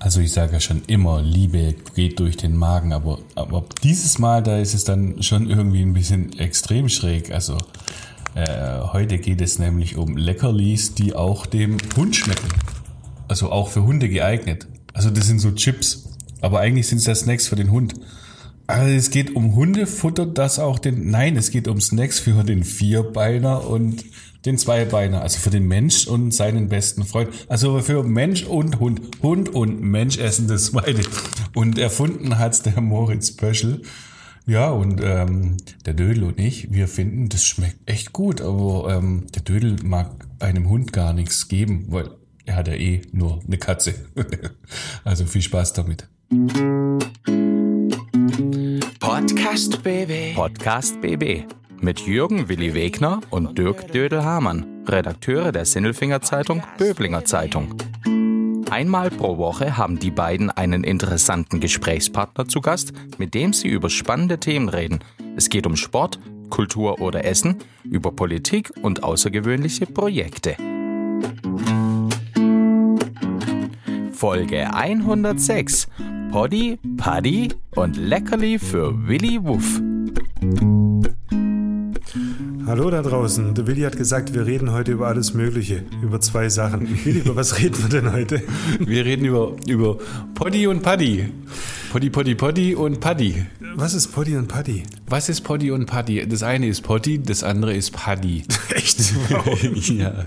Also ich sage ja schon immer, Liebe geht durch den Magen, aber, aber dieses Mal, da ist es dann schon irgendwie ein bisschen extrem schräg. Also äh, heute geht es nämlich um Leckerlis, die auch dem Hund schmecken. Also auch für Hunde geeignet. Also das sind so Chips, aber eigentlich sind es ja Snacks für den Hund. Also es geht um Hundefutter, das auch den, nein, es geht um Snacks für den Vierbeiner und den Zweibeiner, also für den Mensch und seinen besten Freund. Also für Mensch und Hund. Hund und Mensch essen das beide. Und erfunden hat's der Moritz Pöschel. Ja, und ähm, der Dödel und ich, wir finden, das schmeckt echt gut, aber ähm, der Dödel mag einem Hund gar nichts geben, weil er hat ja eh nur eine Katze. also viel Spaß damit. Podcast BB. Podcast BB mit Jürgen Willi Wegner und Dirk Dödel-Hamann, Redakteure der Sinnelfinger Zeitung Böblinger Zeitung. Einmal pro Woche haben die beiden einen interessanten Gesprächspartner zu Gast, mit dem sie über spannende Themen reden. Es geht um Sport, Kultur oder Essen, über Politik und außergewöhnliche Projekte. Folge 106. Poddy, Paddy und Leckerli für Willi Wuff. Hallo da draußen. Der Willi hat gesagt, wir reden heute über alles Mögliche, über zwei Sachen. Willi, über was reden wir denn heute? Wir reden über, über Poddy und Paddy. Poddy, Poddy, Poddy und Paddy. Was ist Poddy und Paddy? Was ist Poddy und Paddy? Das eine ist Poddy, das andere ist Paddy. Echt? ja.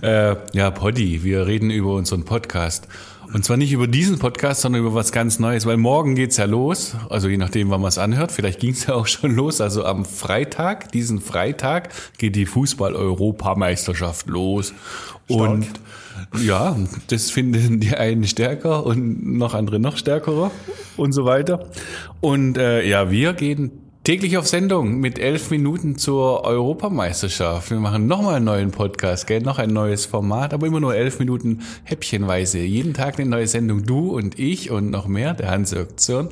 Äh, ja, Poddy. Wir reden über unseren Podcast. Und zwar nicht über diesen Podcast, sondern über was ganz Neues, weil morgen geht's ja los. Also je nachdem, wann man es anhört. Vielleicht ging's ja auch schon los. Also am Freitag, diesen Freitag, geht die Fußball-Europameisterschaft los. Stark. Und ja, das finden die einen stärker und noch andere noch stärkerer und so weiter. Und äh, ja, wir gehen täglich auf Sendung mit elf Minuten zur Europameisterschaft. Wir machen nochmal einen neuen Podcast, gell? noch ein neues Format, aber immer nur elf Minuten häppchenweise. Jeden Tag eine neue Sendung. Du und ich und noch mehr, der Hans-Jörg Zürn,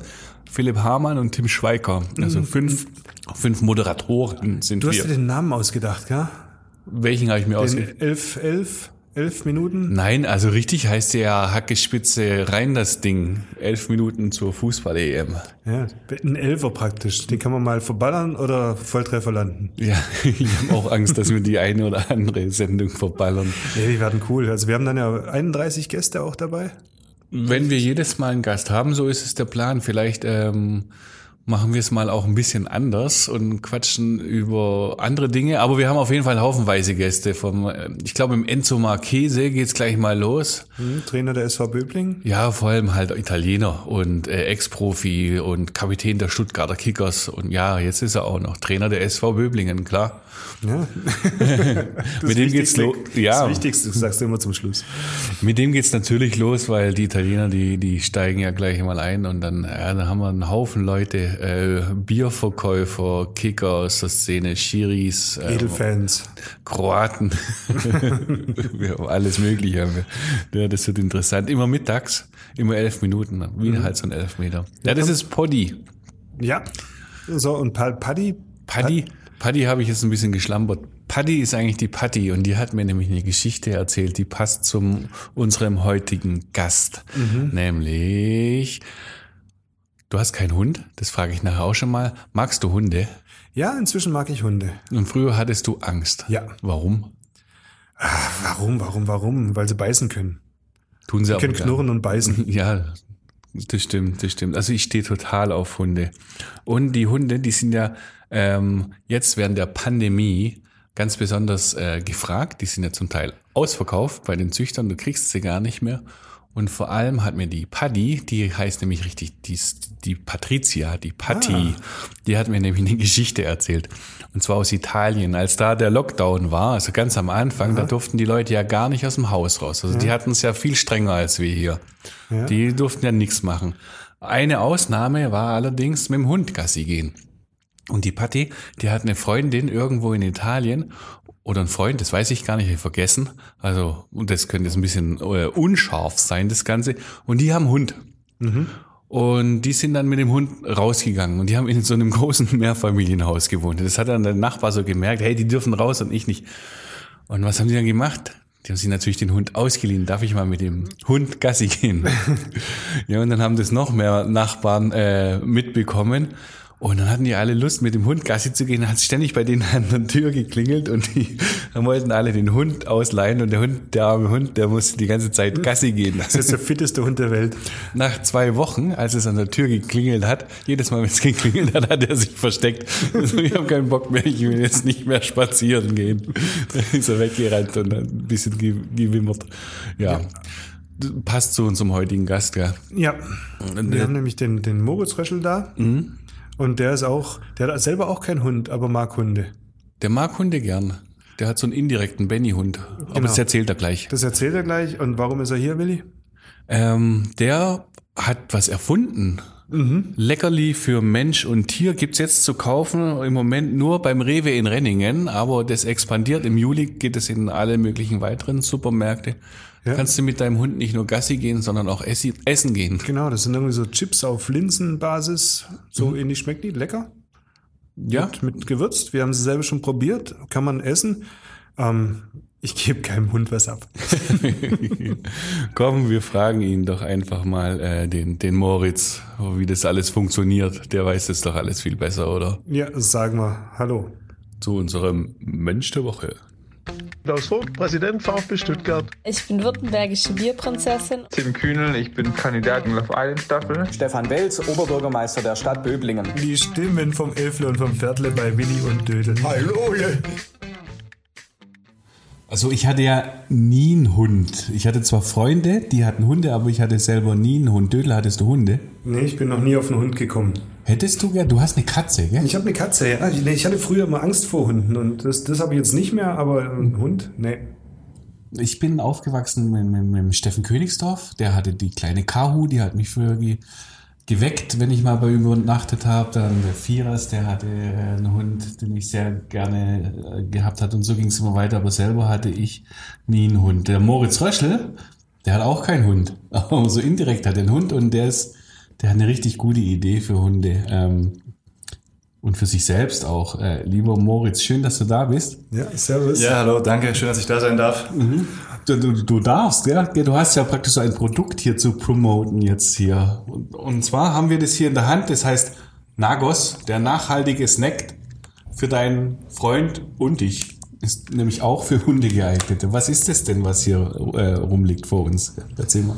Philipp Hamann und Tim Schweiker. Also fünf, fünf Moderatoren sind Du hast wir. dir den Namen ausgedacht, gell? Welchen habe ich mir ausgedacht? Elf, elf, elf Minuten? Nein, also richtig heißt ja Hackespitze rein das Ding. Elf Minuten zur Fußball-EM. Ja, ein Elfer praktisch. Den kann man mal verballern oder Volltreffer landen. Ja, ich habe auch Angst, dass wir die eine oder andere Sendung verballern. Ja, die werden cool. Also wir haben dann ja 31 Gäste auch dabei. Wenn wir jedes Mal einen Gast haben, so ist es der Plan. Vielleicht ähm, machen wir es mal auch ein bisschen anders und quatschen über andere Dinge. Aber wir haben auf jeden Fall haufenweise Gäste. Vom, äh, ich glaube, im Enzo Marchese geht's gleich mal los. Hm, Trainer der SV Böbling. Ja, vor allem halt Italiener und äh, Ex-Profi und Kapitän der Stuttgarter Kickers. Und ja, jetzt ist er auch noch Trainer der SV Böblingen, klar. Ja. Mit dem geht's los. Ja, Das Wichtigste sagst du immer zum Schluss. Mit dem geht's natürlich los, weil die Italiener, die, die steigen ja gleich mal ein und dann, ja, dann haben wir einen Haufen Leute, äh, Bierverkäufer, Kicker aus der Szene, Schiris, äh, Edelfans. Kroaten. wir haben alles Mögliche. Haben wir. Ja, das wird interessant. Immer mittags, immer elf Minuten, wie halt so ein Elfmeter. Ja, das ist Poddy. Ja. So, und Pa- Paddy? Paddy, Paddy habe ich jetzt ein bisschen geschlampert. Paddy ist eigentlich die Patti und die hat mir nämlich eine Geschichte erzählt, die passt zum unserem heutigen Gast, nämlich du hast keinen Hund, das frage ich nachher auch schon mal. Magst du Hunde? Ja, inzwischen mag ich Hunde. Und früher hattest du Angst. Ja. Warum? Warum, warum, warum? Weil sie beißen können. Tun sie Sie aber können knurren und beißen. Ja, das stimmt, das stimmt. Also ich stehe total auf Hunde. Und die Hunde, die sind ja ähm, jetzt während der Pandemie ganz besonders äh, gefragt. Die sind ja zum Teil ausverkauft bei den Züchtern. Du kriegst sie gar nicht mehr. Und vor allem hat mir die Paddy, die heißt nämlich richtig, die, die Patricia, die Patti, die hat mir nämlich eine Geschichte erzählt. Und zwar aus Italien. Als da der Lockdown war, also ganz am Anfang, da durften die Leute ja gar nicht aus dem Haus raus. Also die hatten es ja viel strenger als wir hier. Die durften ja nichts machen. Eine Ausnahme war allerdings mit dem Hund Gassi gehen. Und die Patti, die hat eine Freundin irgendwo in Italien oder ein Freund, das weiß ich gar nicht, ich vergessen. Also, und das könnte jetzt ein bisschen äh, unscharf sein, das Ganze. Und die haben einen Hund. Und die sind dann mit dem Hund rausgegangen und die haben in so einem großen Mehrfamilienhaus gewohnt. Das hat dann der Nachbar so gemerkt, hey, die dürfen raus und ich nicht. Und was haben die dann gemacht? Die haben sich natürlich den Hund ausgeliehen. Darf ich mal mit dem Hund Gassi gehen? ja, und dann haben das noch mehr Nachbarn äh, mitbekommen. Und dann hatten die alle Lust, mit dem Hund Gassi zu gehen. Dann hat ständig bei denen an der Tür geklingelt und die wollten alle den Hund ausleihen. Und der Hund, der arme Hund, der musste die ganze Zeit Gassi gehen. Das ist der fitteste Hund der Welt. Nach zwei Wochen, als es an der Tür geklingelt hat, jedes Mal, wenn es geklingelt hat, hat er sich versteckt. Also, ich habe keinen Bock mehr, ich will jetzt nicht mehr spazieren gehen. Dann ist er weggerannt und ein bisschen ge- gewimmert. Ja. Passt zu unserem heutigen Gast, ja. Ja. Wir haben nämlich den, den Moritz Röschel da. Und der ist auch, der hat selber auch keinen Hund, aber mag Hunde. Der mag Hunde gern. Der hat so einen indirekten Benny-Hund. Aber Genau. das erzählt er gleich. Das erzählt er gleich. Und warum ist er hier, Willi? Ähm, der hat was erfunden. Leckerli für Mensch und Tier gibt's jetzt zu kaufen. Im Moment nur beim Rewe in Renningen, aber das expandiert. Im Juli geht es in alle möglichen weiteren Supermärkte. Ja. Kannst du mit deinem Hund nicht nur Gassi gehen, sondern auch essi essen gehen. Genau, das sind irgendwie so Chips auf Linsenbasis. So ähnlich schmeckt die. Lecker. Ja, Mit, mit gewürzt. Wir haben sie selber schon probiert. Kann man essen. Ähm, ich gebe keinem Hund was ab. komm, wir fragen ihn doch einfach mal, äh, den, den Moritz, wie das alles funktioniert. Der weiß es doch alles viel besser, oder? Ja, sagen wir Hallo. Zu unserem Mensch der Woche. Klaus Vogt, Präsident VfB Stuttgart. Ich bin württembergische Bierprinzessin. Tim Kühnel, ich bin Kandidat in Love Island Staffel. Stefan Welz, Oberbürgermeister der Stadt Böblingen. Die Stimmen vom Elfle und vom Viertle bei Willi und Dödel. Hallo! Also ich hatte ja nie einen Hund. Ich hatte zwar Freunde, die hatten Hunde, aber ich hatte selber nie einen Hund. Dödel, hattest du Hunde? Nee, ich bin noch nie auf einen Hund gekommen. Hättest du gern? Du hast eine Katze, gell? Ich habe eine Katze, ja. Ich, nee, ich hatte früher immer Angst vor Hunden und das, das habe ich jetzt nicht mehr, aber ein Hund, nee. Ich bin aufgewachsen mit, mit, mit Steffen Königsdorf. Der hatte die kleine Kahu, die hat mich früher ge, geweckt, wenn ich mal bei ihm übernachtet habe. Dann der Vierers, der hatte äh, einen Hund, den ich sehr gerne äh, gehabt hat. Und so ging es immer weiter. Aber selber hatte ich nie einen Hund. Der Moritz Röschel, der hat auch keinen Hund. Aber so indirekt hat er einen Hund und der ist, der hat eine richtig gute Idee für Hunde. Ähm, und für sich selbst auch. Äh, lieber Moritz, schön, dass du da bist. Ja, servus. Ja, hallo, danke, schön, dass ich da sein darf. Du, du, du darfst, ja. Du hast ja praktisch so ein Produkt hier zu promoten jetzt hier. Und, und zwar haben wir das hier in der Hand, das heißt Nagos, der nachhaltige Snack für deinen Freund und dich. Ist nämlich auch für Hunde geeignet. Was ist das denn, was hier äh, rumliegt vor uns? Erzähl mal.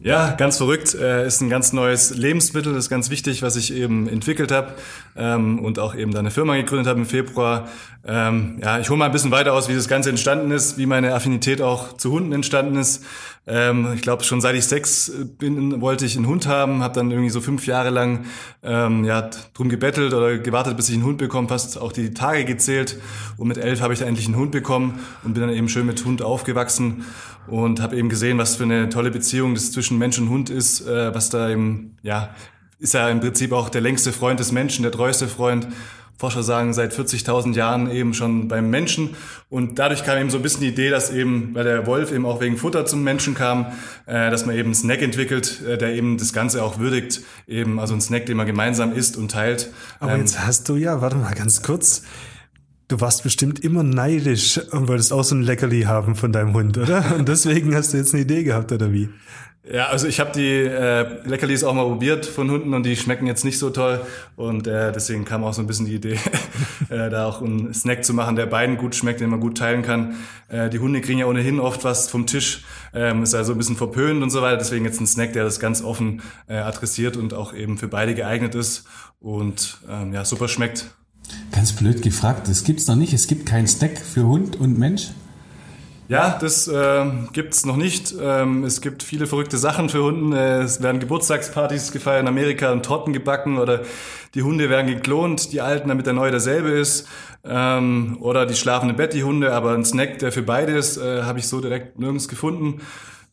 Ja, ganz verrückt. Äh, ist ein ganz neues Lebensmittel, das ist ganz wichtig, was ich eben entwickelt habe ähm, und auch eben da eine Firma gegründet habe im Februar. Ähm, ja, ich hole mal ein bisschen weiter aus, wie das Ganze entstanden ist, wie meine Affinität auch zu Hunden entstanden ist. Ähm, ich glaube, schon seit ich sechs bin, wollte ich einen Hund haben, habe dann irgendwie so fünf Jahre lang ähm, ja, drum gebettelt oder gewartet, bis ich einen Hund bekomme, fast auch die Tage gezählt. Und mit elf habe ich dann endlich einen Hund bekommen und bin dann eben schön mit Hund aufgewachsen und habe eben gesehen, was für eine tolle Beziehung das zwischen Mensch und Hund ist, äh, was da eben, ja, ist ja im Prinzip auch der längste Freund des Menschen, der treueste Freund. Forscher sagen seit 40.000 Jahren eben schon beim Menschen. Und dadurch kam eben so ein bisschen die Idee, dass eben, weil der Wolf eben auch wegen Futter zum Menschen kam, äh, dass man eben einen Snack entwickelt, äh, der eben das Ganze auch würdigt. Eben, also ein Snack, den man gemeinsam isst und teilt. Aber Ähm, jetzt hast du ja, warte mal ganz kurz. Du warst bestimmt immer neidisch und wolltest auch so ein Leckerli haben von deinem Hund, oder? Und deswegen hast du jetzt eine Idee gehabt, oder wie? Ja, also ich habe die äh, Leckerlis auch mal probiert von Hunden und die schmecken jetzt nicht so toll und äh, deswegen kam auch so ein bisschen die Idee, äh, da auch einen Snack zu machen, der beiden gut schmeckt, den man gut teilen kann. Äh, die Hunde kriegen ja ohnehin oft was vom Tisch, ähm, ist also ein bisschen verpönt und so weiter, deswegen jetzt ein Snack, der das ganz offen äh, adressiert und auch eben für beide geeignet ist und ähm, ja, super schmeckt. Ganz blöd gefragt, das gibt's noch nicht. Es gibt keinen Snack für Hund und Mensch. Ja, das äh, gibt's noch nicht. Ähm, es gibt viele verrückte Sachen für Hunden. Äh, es werden Geburtstagspartys gefeiert in Amerika und Torten gebacken oder die Hunde werden geklont, die alten, damit der neue derselbe ist. Ähm, oder die schlafen im Bett, die Hunde, aber ein Snack, der für beide ist, äh, habe ich so direkt nirgends gefunden.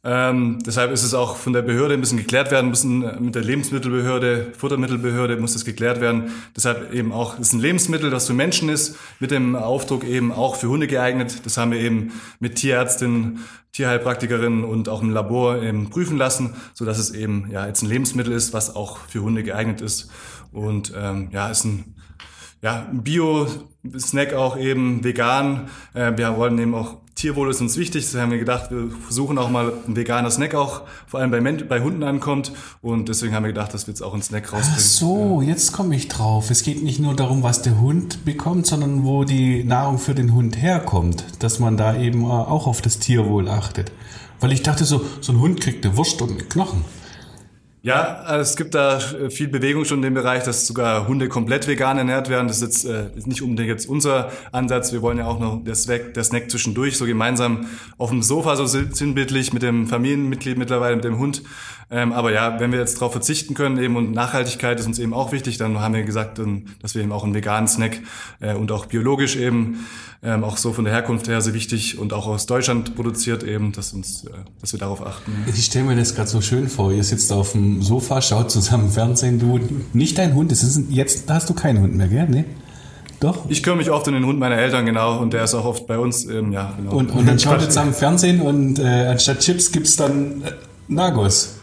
Ähm, deshalb ist es auch von der Behörde ein bisschen geklärt werden müssen, äh, mit der Lebensmittelbehörde, Futtermittelbehörde muss das geklärt werden. Deshalb eben auch, es ist ein Lebensmittel, das für Menschen ist, mit dem Aufdruck eben auch für Hunde geeignet. Das haben wir eben mit Tierärztinnen, Tierheilpraktikerinnen und auch im Labor eben prüfen lassen, so dass es eben ja jetzt ein Lebensmittel ist, was auch für Hunde geeignet ist. Und ähm, ja, ist ein ja, Bio-Snack auch eben vegan. Äh, wir wollen eben auch Tierwohl ist uns wichtig. Deswegen haben wir gedacht, wir versuchen auch mal ein veganer Snack auch, vor allem bei, Men bei Hunden ankommt. Und deswegen haben wir gedacht, dass wir jetzt auch einen Snack rausbringen. Ach so, jetzt komme ich drauf. Es geht nicht nur darum, was der Hund bekommt, sondern wo die Nahrung für den Hund herkommt. Dass man da eben äh, auch auf das Tierwohl achtet. Weil ich dachte so, so ein Hund kriegt eine Wurst und einen Knochen. Ja, also es gibt da äh, viel Bewegung schon in dem Bereich, dass sogar Hunde komplett vegan ernährt werden. Das ist jetzt äh, nicht unbedingt jetzt unser Ansatz. Wir wollen ja auch noch der Snack, der Snack zwischendurch so gemeinsam auf dem Sofa so sinnbildlich mit dem Familienmitglied mittlerweile, mit dem Hund. Ähm, aber ja, wenn wir jetzt darauf verzichten können eben und Nachhaltigkeit ist uns eben auch wichtig, dann haben wir gesagt, dass wir eben auch einen veganen Snack äh, und auch biologisch eben ähm, auch so von der Herkunft her sehr wichtig und auch aus Deutschland produziert eben, dass uns, äh, dass wir darauf achten. Ich stelle mir das gerade so schön vor. Ihr sitzt auf dem Sofa, schaut zusammen Fernsehen, du nicht dein Hund. Das ist jetzt hast du keinen Hund mehr, gell? Nee? Doch. Ich kümmere mich oft um den Hund meiner Eltern, genau, und der ist auch oft bei uns, ähm, ja, genau. Und, und dann schaut ihr zusammen Fernsehen und äh, anstatt Chips gibt's dann äh, Nagos.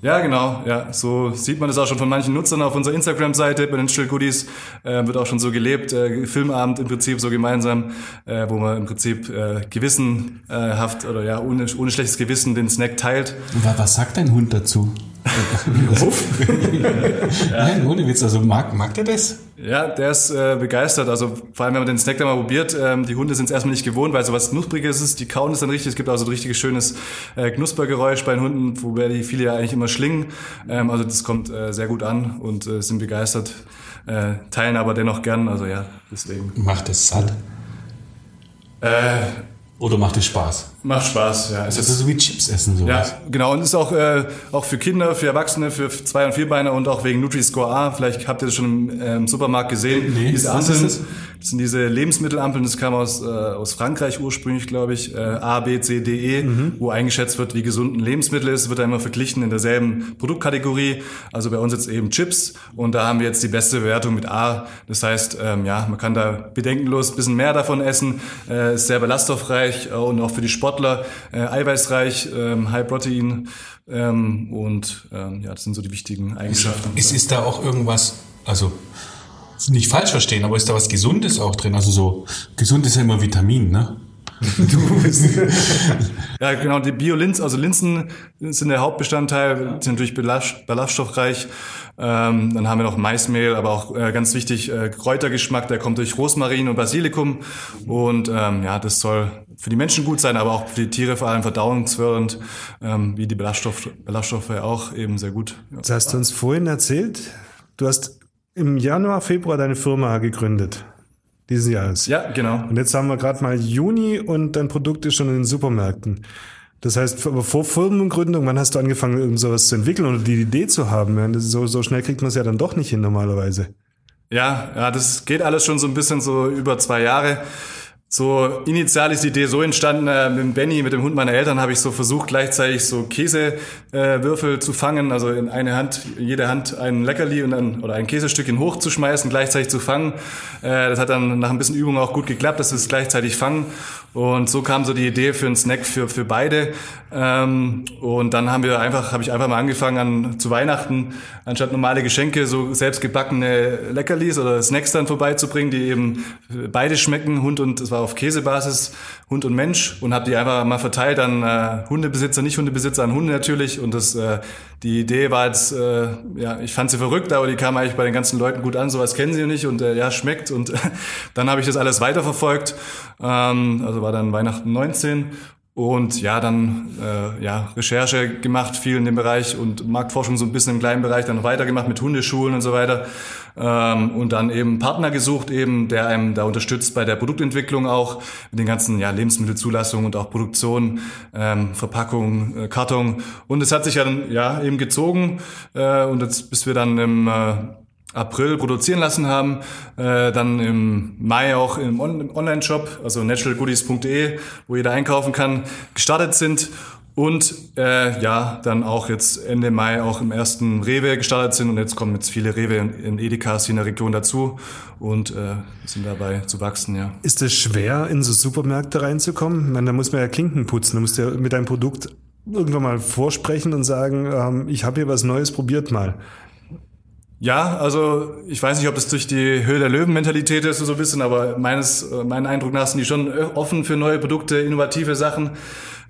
Ja, genau. Ja, so sieht man das auch schon von manchen Nutzern auf unserer Instagram-Seite. Bei den Still Goodies äh, wird auch schon so gelebt. Äh, Filmabend im Prinzip so gemeinsam, äh, wo man im Prinzip äh, gewissenhaft oder ja ohne, ohne schlechtes Gewissen den Snack teilt. Was sagt dein Hund dazu? Wuff. Nein, ohne Witz. Also mag, mag der das? Ja, der ist äh, begeistert. Also vor allem, wenn man den Snack dann mal probiert, ähm, die Hunde sind es erstmal nicht gewohnt, weil so was Knuspriges ist, die kauen es dann richtig. Es gibt also ein richtiges schönes äh, Knuspergeräusch bei den Hunden, wobei die viele ja eigentlich immer schlingen. Ähm, also das kommt äh, sehr gut an und äh, sind begeistert, äh, teilen aber dennoch gern. Also ja, deswegen. Macht es satt? Äh, oder macht es Spaß? Macht Spaß, ja. Es ist also so wie Chips essen, sowas. Ja, genau. Und ist auch, äh, auch für Kinder, für Erwachsene, für Zwei- und Vierbeiner und auch wegen Nutri-Score A. Vielleicht habt ihr das schon im, äh, im Supermarkt gesehen. Nee, diese Ampeln, ist das? sind diese Lebensmittelampeln, das kam aus, äh, aus Frankreich ursprünglich, glaube ich. Äh, A, B, C, D, E, Mhm. wo eingeschätzt wird, wie gesund ein Lebensmittel ist. Wird da immer verglichen in derselben Produktkategorie. Also bei uns jetzt eben Chips. Und da haben wir jetzt die beste Bewertung mit A. Das heißt, ähm, ja, man kann da bedenkenlos ein bisschen mehr davon essen. Äh, ist sehr ballaststoffreich äh, und auch für die Sportler äh, eiweißreich, ähm, High Protein. Ähm, und ähm, ja, das sind so die wichtigen Eigenschaften. Ist, ist da auch irgendwas, also nicht falsch verstehen, aber ist da was Gesundes auch drin? Also so, gesund ist ja immer Vitamin, ne? Du bist ja, genau, die Bio-Linsen, also Linsen sind der Hauptbestandteil, sind natürlich belast, ballaststoffreich. Ähm, dann haben wir noch Maismehl, aber auch äh, ganz wichtig, äh, Kräutergeschmack, der kommt durch Rosmarin und Basilikum. Und ähm, ja, das soll für die Menschen gut sein, aber auch für die Tiere vor allem verdauungsfördernd, ähm, wie die Ballaststoff, Ballaststoffe auch eben sehr gut. Ja. Das hast du uns vorhin erzählt. Du hast im Januar, Februar deine Firma gegründet. Diesen Jahres. Ja, genau. Und jetzt haben wir gerade mal Juni und dein Produkt ist schon in den Supermärkten. Das heißt, aber vor Firmengründung, wann hast du angefangen, irgend sowas zu entwickeln oder die Idee zu haben? Das So, so schnell kriegt man es ja dann doch nicht hin normalerweise. Ja, ja, das geht alles schon so ein bisschen so über zwei Jahre. So initial ist die Idee so entstanden, äh, mit Benny, mit dem Hund meiner Eltern, habe ich so versucht, gleichzeitig so Käsewürfel äh, zu fangen, also in eine Hand, jede Hand ein Leckerli und dann, oder ein Käsestückchen hochzuschmeißen, gleichzeitig zu fangen. Äh, das hat dann nach ein bisschen Übung auch gut geklappt, dass wir es gleichzeitig fangen. Und so kam so die Idee für einen Snack für, für beide. Ähm, und dann haben wir einfach, habe ich einfach mal angefangen an zu Weihnachten, anstatt normale Geschenke, so selbstgebackene Leckerlis oder Snacks dann vorbeizubringen, die eben beide schmecken, Hund und, es war auf Käsebasis, Hund und Mensch und habe die einfach mal verteilt an äh, Hundebesitzer, nicht Hundebesitzer, an Hunde natürlich. Und das, äh, die Idee war jetzt, äh, ja, ich fand sie verrückt, aber die kam eigentlich bei den ganzen Leuten gut an, sowas kennen sie nicht und äh, ja, schmeckt. Und dann habe ich das alles weiterverfolgt. Ähm, also war dann Weihnachten 19 und ja, dann äh, ja, Recherche gemacht, viel in dem Bereich und Marktforschung so ein bisschen im kleinen Bereich, dann weitergemacht mit Hundeschulen und so weiter. Ähm, und dann eben Partner gesucht, eben, der einem da unterstützt bei der Produktentwicklung auch, mit den ganzen ja, Lebensmittelzulassungen und auch Produktion, ähm, Verpackung, äh, Karton. Und es hat sich ja dann ja eben gezogen äh, und jetzt, bis wir dann im äh, April produzieren lassen haben, äh, dann im Mai auch im, On Online-Shop, also naturalgoodies.de, wo jeder einkaufen kann, gestartet sind und äh, ja, dann auch jetzt Ende Mai auch im ersten Rewe gestartet sind und jetzt kommen jetzt viele Rewe in, Edekas hier in der Region dazu und äh, sind dabei zu wachsen, ja. Ist es schwer, in so Supermärkte reinzukommen? Ich meine, da muss man ja Klinken putzen, da musst du ja mit deinem Produkt irgendwann mal vorsprechen und sagen, ähm, ich habe hier was Neues, probiert mal. Ja, also ich weiß nicht, ob das durch die Höhe der Löwen-Mentalität ist so ein bisschen, aber meines, äh, meinen Eindruck nach sind die schon offen für neue Produkte, innovative Sachen.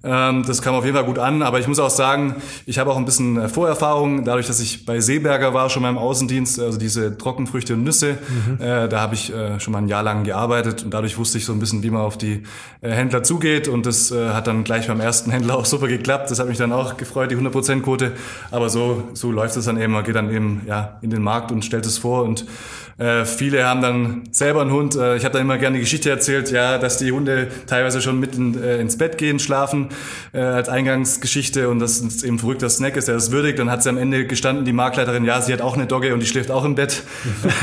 Ähm, das kam auf jeden Fall gut an, aber ich muss auch sagen, ich habe auch ein bisschen äh, Vorerfahrung, dadurch, dass ich bei Seeberger war, schon mal im Außendienst, also diese Trockenfrüchte und Nüsse, mhm. äh, da habe ich äh, schon mal ein Jahr lang gearbeitet und dadurch wusste ich so ein bisschen, wie man auf die äh, Händler zugeht und das hat dann gleich beim ersten Händler auch super geklappt. Das hat mich dann auch gefreut, die 100%-Quote, aber so, so läuft es dann eben, man geht dann eben ja, in den Markt und stellt es vor und äh, viele haben dann selber einen Hund. Äh, ich habe da immer gerne die Geschichte erzählt, ja, dass die Hunde teilweise schon mitten äh, ins Bett gehen, schlafen äh, als Eingangsgeschichte und das ist eben verrückter Snack ist, der das würdigt. Dann hat sie am Ende gestanden, die Marktleiterin, ja, sie hat auch eine Dogge und die schläft auch im Bett.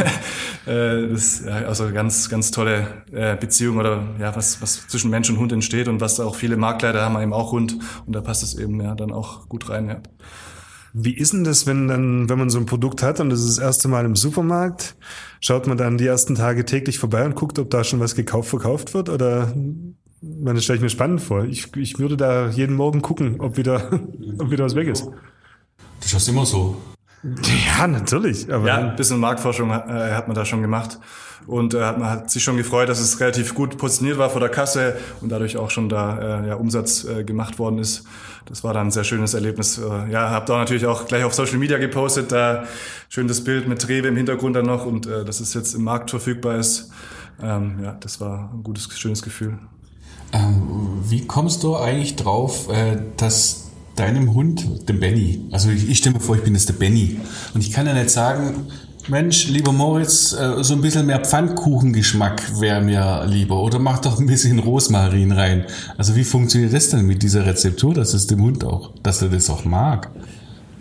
äh, das ja, also ganz, ganz tolle äh, Beziehung oder ja, was, was zwischen Mensch und Hund entsteht und was auch viele Marktleiter haben eben auch Hund und da passt es eben ja dann auch gut rein. Ja. Wie ist denn das, wenn dann, wenn man so ein Produkt hat und das ist das erste Mal im Supermarkt, schaut man dann die ersten Tage täglich vorbei und guckt, ob da schon was gekauft, verkauft wird oder das stelle ich mir spannend vor. Ich, ich würde da jeden Morgen gucken, ob wieder, ob wieder was weg ist. Das ist immer so. Ja, natürlich. Aber ja, ein bisschen Marktforschung hat, äh, hat man da schon gemacht. Und äh, man hat sich schon gefreut, dass es relativ gut positioniert war vor der Kasse und dadurch auch schon da äh, ja, Umsatz äh, gemacht worden ist. Das war dann ein sehr schönes Erlebnis. Äh, ja, habt auch natürlich auch gleich auf Social Media gepostet, da schön das Bild mit Rewe im Hintergrund dann noch und äh, dass es jetzt im Markt verfügbar ist. Ähm, ja, das war ein gutes, schönes Gefühl. Ähm, wie kommst du eigentlich drauf, äh, dass deinem Hund, dem Benny, also ich, ich stelle mir vor, ich bin jetzt der Benny und ich kann ja nicht sagen, Mensch, lieber Moritz, äh, so ein bisschen mehr Pfannkuchengeschmack wäre mir lieber. Oder mach doch ein bisschen Rosmarin rein. Also wie funktioniert das denn mit dieser Rezeptur, dass es dem Hund auch, dass er das auch mag?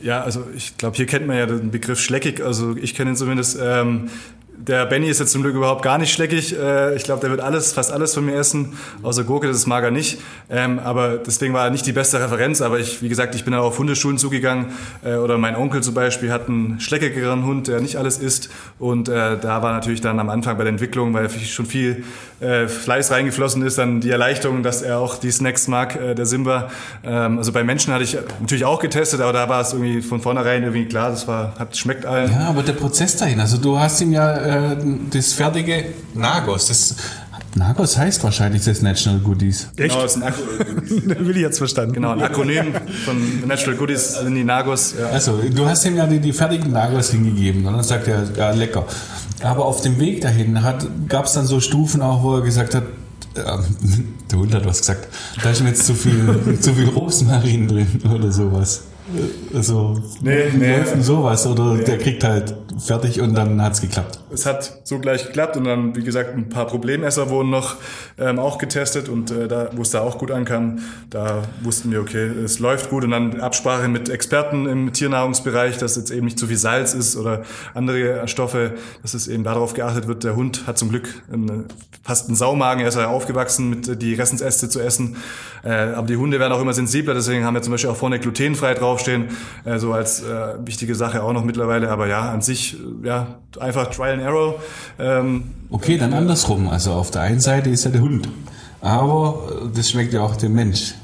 Ja, also ich glaube, hier kennt man ja den Begriff schleckig. Also ich kenne ihn zumindest. Ähm, der Benny ist jetzt zum Glück überhaupt gar nicht schleckig. Äh, ich glaube, der wird alles, fast alles von mir essen, außer Gurke, das mag er nicht. Ähm, aber deswegen war er nicht die beste Referenz. Aber ich, wie gesagt, ich bin auch auf Hundeschulen zugegangen. Äh, oder mein Onkel zum Beispiel hat einen schleckigeren Hund, der nicht alles isst. Und äh, da war natürlich dann am Anfang bei der Entwicklung, weil schon viel Fleiß reingeflossen ist, dann die Erleichterung, dass er auch die Snacks mag, der Simba. Ähm, also bei Menschen hatte ich natürlich auch getestet, aber da war es irgendwie von vornherein irgendwie klar, das war, schmeckt allen. Ja, aber der Prozess dahin, also du hast ihm ja äh, das fertige Nagos. Das, Nagos heißt wahrscheinlich das National Goodies. Echt? Genau, das ist ein Akronym. will ich jetzt verstanden. Genau, ein Akronym von National Goodies sind die Nagos. Ja. Also, du hast ihm ja die, die fertigen Nagos hingegeben und dann sagt er, ja, lecker. Aber auf dem Weg dahin gab es dann so Stufen auch, wo er gesagt hat, äh, der Hund hat was gesagt, da ist jetzt zu viel, zu viel Rosmarin drin oder sowas. Also, nee, nee, sowas oder nee. der kriegt halt fertig und dann hat's geklappt. Es hat so gleich geklappt und dann, wie gesagt, ein paar Problemesser wurden noch ähm, auch getestet und äh, da, wo es da auch gut ankam, da wussten wir, okay, es läuft gut und dann Absprache mit Experten im Tiernahrungsbereich, dass jetzt eben nicht zu viel Salz ist oder andere Stoffe, dass es eben darauf geachtet wird. Der Hund hat zum Glück einen, fast einen Saumagen, er ist ja aufgewachsen mit äh, die Ressensäste zu essen, äh, aber die Hunde werden auch immer sensibler, deswegen haben wir zum Beispiel auch vorne glutenfrei drauf draufstehen, äh, so als äh, wichtige Sache auch noch mittlerweile. Aber ja, an sich, äh, ja, einfach Trial and Error. Ähm, okay, dann andersrum. Also auf der einen Seite ist ja der Hund, aber äh, das schmeckt ja auch dem Mensch.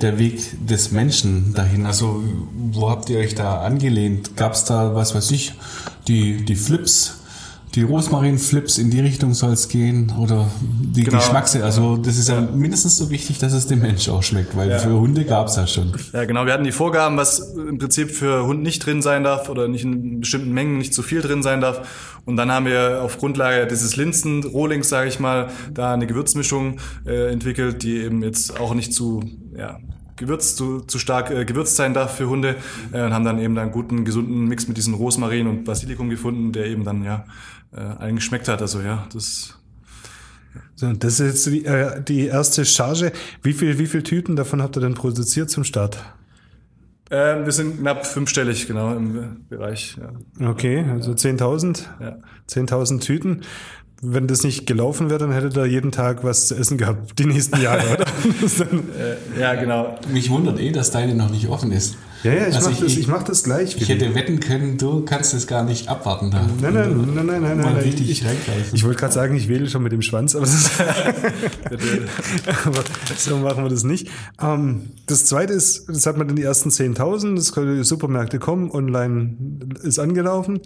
Der Weg des Menschen dahin. Also wo habt ihr euch da angelehnt? Gab es da, was weiß ich, die, die Flips? Die Rosmarin-Flips in die Richtung soll es gehen oder die genau. Geschmacks. Also das ist ja. ja. mindestens so wichtig, dass es dem Mensch auch schmeckt, weil ja. für Hunde gab es ja schon. Ja, genau. Wir hatten die Vorgaben, was im Prinzip für Hund nicht drin sein darf oder nicht in bestimmten Mengen nicht zu viel drin sein darf. Und dann haben wir auf Grundlage dieses Linsen-Rohlings, sage ich mal, da eine Gewürzmischung äh, entwickelt, die eben jetzt auch nicht zu ja, Gewürz zu, zu stark äh, gewürzt sein darf für Hunde äh, und haben dann eben einen guten, gesunden Mix mit diesem Rosmarin und Basilikum gefunden, der eben dann ja äh, allen geschmeckt hat. Also ja, das so, das ist jetzt die, äh, die erste Charge. Wie viel, wie viel Tüten davon habt ihr denn produziert zum Start? Ähm, wir sind knapp fünfstellig, genau, im Bereich. Ja. Okay, also 10.000? Ja. 10.000 Tüten wenn das nicht gelaufen wäre, dann hätte da jeden Tag was zu essen gehabt, die nächsten Jahre, oder? Äh, ja, genau. Mich wundert eh, dass deine noch nicht offen ist. Ja, ja, ich Also mach das, ich mach das gleich. Ich hätte wetten können, du kannst es gar nicht abwarten. Da. Nein, nein, nein, nein, nein, nein. richtig Ich, ich wollte gerade sagen, ich wähle schon mit dem Schwanz, aber, das aber so machen wir das nicht. Ähm, das zweite ist, das hat man in die ersten 10.000, das können die Supermärkte kommen, online ist angelaufen.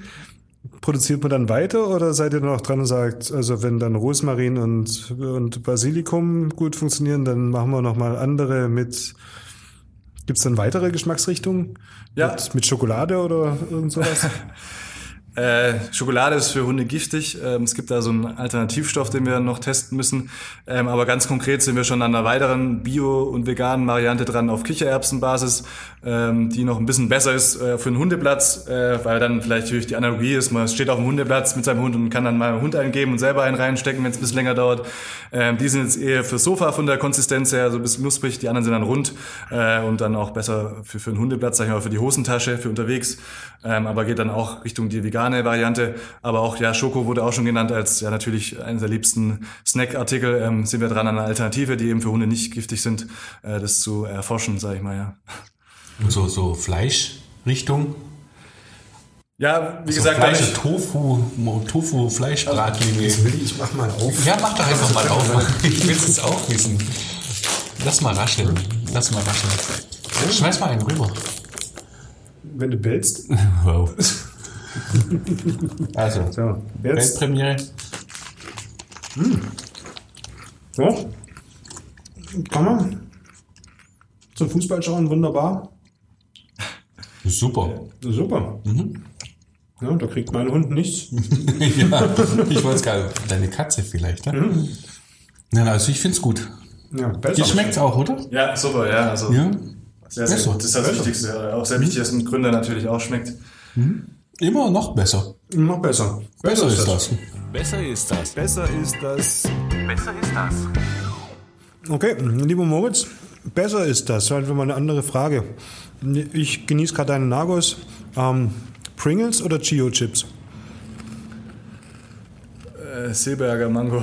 Produziert man dann weiter oder seid ihr noch dran und sagt, also wenn dann Rosmarin und, und Basilikum gut funktionieren, dann machen wir nochmal andere mit, gibt's dann weitere Geschmacksrichtungen? Ja. Mit, mit Schokolade oder irgend sowas? Äh, Schokolade ist für Hunde giftig. Ähm, es gibt da so einen Alternativstoff, den wir noch testen müssen. Ähm, aber ganz konkret sind wir schon an einer weiteren Bio- und veganen Variante dran auf Kichererbsenbasis, ähm, die noch ein bisschen besser ist äh, für einen Hundeplatz, äh, weil dann vielleicht natürlich die Analogie ist, man steht auf dem Hundeplatz mit seinem Hund und kann dann mal einen Hund eingeben und selber einen reinstecken, wenn es ein bisschen länger dauert. Ähm, die sind jetzt eher für Sofa von der Konsistenz her, so ein bisschen knusprig, die anderen sind dann rund äh, und dann auch besser für, für einen Hundeplatz, sag ich mal, für die Hosentasche, für unterwegs. Ähm, aber geht dann auch Richtung die vegane Variante. Aber auch, ja, Schoko wurde auch schon genannt als ja natürlich eines der liebsten Snackartikel. Ähm, sind wir dran an einer Alternative, die eben für Hunde nicht giftig sind, äh, das zu erforschen, sage ich mal, ja. So, so Fleischrichtung. Ja, wie So gesagt, Fleisch, dadurch- Tofu, Tofu, Fleischbratlinie. Ich mach mal auf. Ja, mach doch einfach mal auf. Ich will es auch wissen. Lass mal rascheln. Lass mal rascheln. Schmeiß mal einen rüber. Wenn du bellst. Wow. Also, So, jetzt. Weltpremiere. So. Kann man zum Fußball schauen, wunderbar. Super. Super. Ja, da kriegt mein Hund nichts. ja, ich wollte es gerade. Deine Katze vielleicht, ne? Nein, also ich finde es gut. Ja, besser. Dir schmeckt es auch, oder? ja, super, ja. Also Ja. sehr, sehr besser. gut. Das ist das Wichtigste. Auch sehr wichtig, dass ein Gründer natürlich auch schmeckt. Immer noch besser. Noch besser. Besser ist das. Besser ist das. Besser ist das. Besser ist das. Okay, lieber Moritz, besser ist das. Das war mal eine andere Frage. Ich genieße gerade deinen Nagos. Ähm, Pringles oder Chio Chips? Äh, Silberger Mango.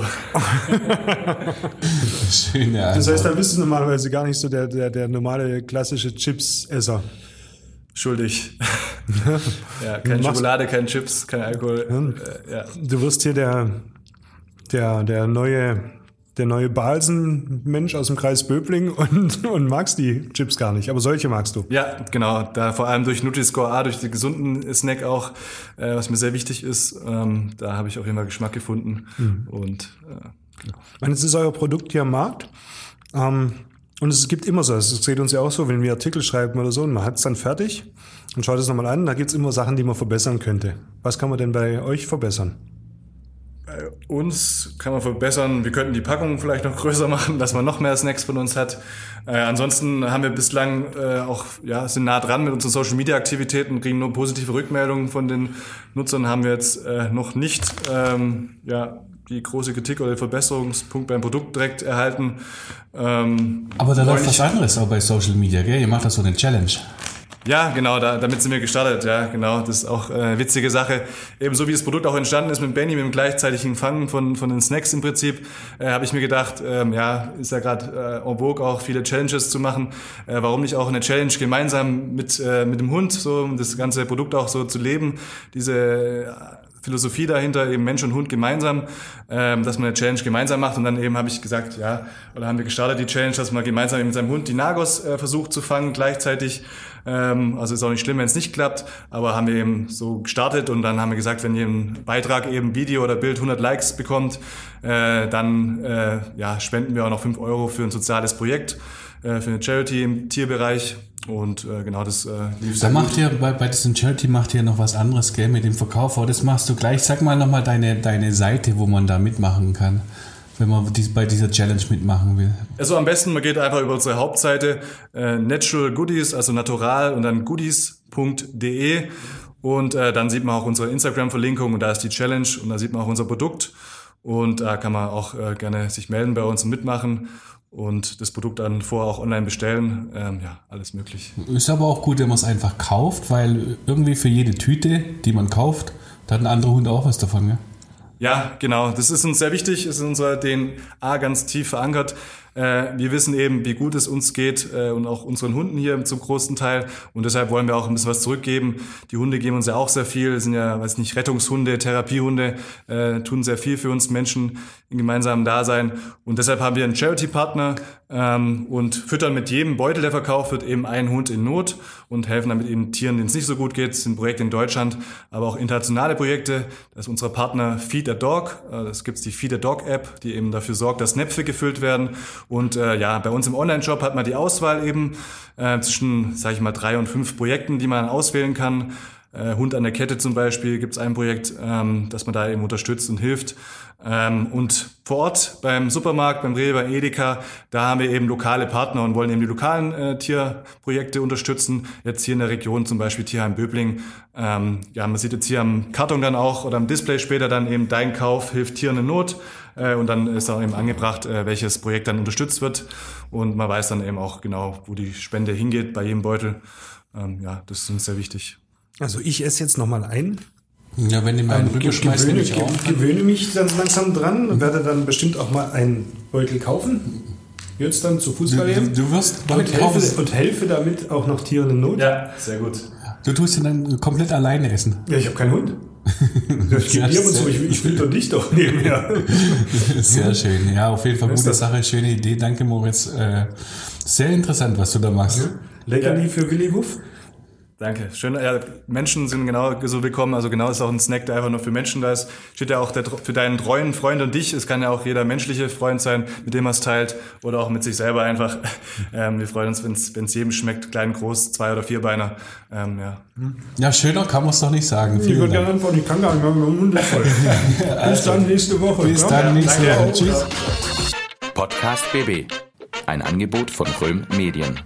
Schöne Das heißt, Antwort. da bist du normalerweise gar nicht so der, der, der normale klassische Chips-Esser. Schuldig. ja, keine Schokolade, kein Chips, kein Alkohol. Äh, ja. Du wirst hier der, der, der neue, der neue Balsen-Mensch aus dem Kreis Böbling und, und magst die Chips gar nicht. Aber solche magst du. Ja, genau. Da vor allem durch Nutri-Score A, durch den gesunden Snack auch, äh, was mir sehr wichtig ist. Ähm, da habe ich auf jeden Fall Geschmack gefunden. Und äh, Ich meine, jetzt ist euer Produkt hier am Markt. Ähm, und es gibt immer so, es geht uns ja auch so, wenn wir Artikel schreiben oder so und man hat es dann fertig und schaut es nochmal an, da gibt es immer Sachen, die man verbessern könnte. Was kann man denn bei euch verbessern? uns kann man verbessern. Wir könnten die Packung vielleicht noch größer machen, dass man noch mehr Snacks von uns hat. Äh, ansonsten haben wir bislang äh, auch, ja, sind nah dran mit unseren Social Media Aktivitäten, kriegen nur positive Rückmeldungen von den Nutzern, haben wir jetzt äh, noch nicht, ähm, ja, die große Kritik oder den Verbesserungspunkt beim Produkt direkt erhalten. Ähm, Aber da läuft was anderes auch bei Social Media, gell? Ihr macht das so eine Challenge. Ja, genau, da, damit sind wir gestartet, ja, genau. Das ist auch äh, eine witzige Sache. Ebenso wie das Produkt auch entstanden ist mit Benny, mit dem gleichzeitigen Fangen von, von den Snacks im Prinzip, äh, habe ich mir gedacht, ähm, ja, ist ja gerade äh, en vogue auch viele Challenges zu machen. Äh, warum nicht auch eine Challenge gemeinsam mit, äh, mit dem Hund, so um das ganze Produkt auch so zu leben, diese äh, Philosophie dahinter, eben Mensch und Hund gemeinsam, ähm, dass man eine Challenge gemeinsam macht. Und dann eben habe ich gesagt, ja, oder haben wir gestartet die Challenge, dass man gemeinsam mit seinem Hund die Nagos äh, versucht zu fangen gleichzeitig. Ähm, also ist auch nicht schlimm, wenn es nicht klappt, aber haben wir eben so gestartet und dann haben wir gesagt, wenn ihr ein Beitrag eben Video oder Bild 100 Likes bekommt, äh, dann äh, ja, spenden wir auch noch 5 Euro für ein soziales Projekt, äh, für eine Charity im Tierbereich. Und äh, genau das äh, lief Da macht ihr, bei, bei diesem Charity macht ihr noch was anderes, gell, mit dem Verkauf. Aber das machst du gleich. Sag mal nochmal deine, deine Seite, wo man da mitmachen kann, wenn man dies, bei dieser Challenge mitmachen will. Also am besten, man geht einfach über unsere Hauptseite äh, Natural Goodies, also natural und dann goodies.de und äh, dann sieht man auch unsere Instagram-Verlinkung und da ist die Challenge und da sieht man auch unser Produkt und da kann man auch äh, gerne sich melden bei uns und mitmachen und das Produkt dann vorher auch online bestellen. Ähm, ja, alles möglich. Ist aber auch gut, wenn man es einfach kauft, weil irgendwie für jede Tüte, die man kauft, da hat ein anderer Hund auch was davon, gell? Ja, genau. Das ist uns sehr wichtig, ist in unserer DNA ganz tief verankert. Äh, wir wissen eben, wie gut es uns geht äh, und auch unseren Hunden hier zum großen Teil. Und deshalb wollen wir auch ein bisschen was zurückgeben. Die Hunde geben uns ja auch sehr viel, sind ja, weiß nicht, Rettungshunde, Therapiehunde, äh, tun sehr viel für uns Menschen im gemeinsamen Dasein. Und deshalb haben wir einen Charity-Partner ähm, und füttern mit jedem Beutel, der verkauft wird, eben einen Hund in Not und helfen damit eben Tieren, denen es nicht so gut geht. Das sind Projekte in Deutschland, aber auch internationale Projekte. Das ist unser Partner Feed a Dog. Äh, das gibt's die Feed a Dog App, die eben dafür sorgt, dass Näpfe gefüllt werden. Und äh, ja, bei uns im Online-Shop hat man die Auswahl eben äh, zwischen, sage ich mal, drei und fünf Projekten, die man auswählen kann. Äh, Hund an der Kette zum Beispiel gibt es ein Projekt, ähm, dass man da eben unterstützt und hilft. Ähm, und vor Ort beim Supermarkt, beim Rewe, bei Edeka, da haben wir eben lokale Partner und wollen eben die lokalen äh, Tierprojekte unterstützen. Jetzt hier in der Region zum Beispiel Tierheim Böbling. Ähm, ja, man sieht jetzt hier am Karton dann auch oder am Display später dann eben Dein Kauf hilft Tieren in Not. Äh, und dann ist auch eben angebracht, äh, welches Projekt dann unterstützt wird. Und man weiß dann eben auch genau, wo die Spende hingeht bei jedem Beutel. Ähm, ja, das ist uns sehr wichtig. Also ich esse jetzt nochmal ein. Ja, wenn die mal Ähm, rüberschmeißen, gewöhne, ich auch. ge- gewöhne mich dann langsam dran und werde dann bestimmt auch mal einen Beutel kaufen. Jetzt dann zu Du, Fußball du wirst und Leute helfe, kaufen. und helfe damit auch noch Tieren in Not. Ja, sehr gut. Du tust ihn dann komplett alleine essen. Ja, ich habe keinen Hund. Ich und so, ich, ich will doch dich doch nebenher. Sehr schön. Ja, auf jeden Fall gute Sache, schöne Idee. Danke, Moritz. Äh, sehr interessant, was du da machst. Leckerli für Willi Wuff. Danke. Schön. Ja, Menschen sind genau so willkommen. Also genau ist auch ein Snack, der einfach nur für Menschen da ist. Steht ja auch der, für deinen treuen Freund und dich. Es kann ja auch jeder menschliche Freund sein, mit dem er es teilt oder auch mit sich selber einfach. Ähm, wir freuen uns, wenn es jedem schmeckt, klein, groß, zwei oder vierbeiner. Ähm, ja. Ja, schöner kann man es doch nicht sagen. Ich Vielen würde gerne Dank. antworten, ich kann gar nicht mehr, mein Mund ist voll. Bis dann nächste Woche. Bis Ja? dann, nächste danke. Woche. Tschüss. Podcast BB. Ein Angebot von Röhm Medien.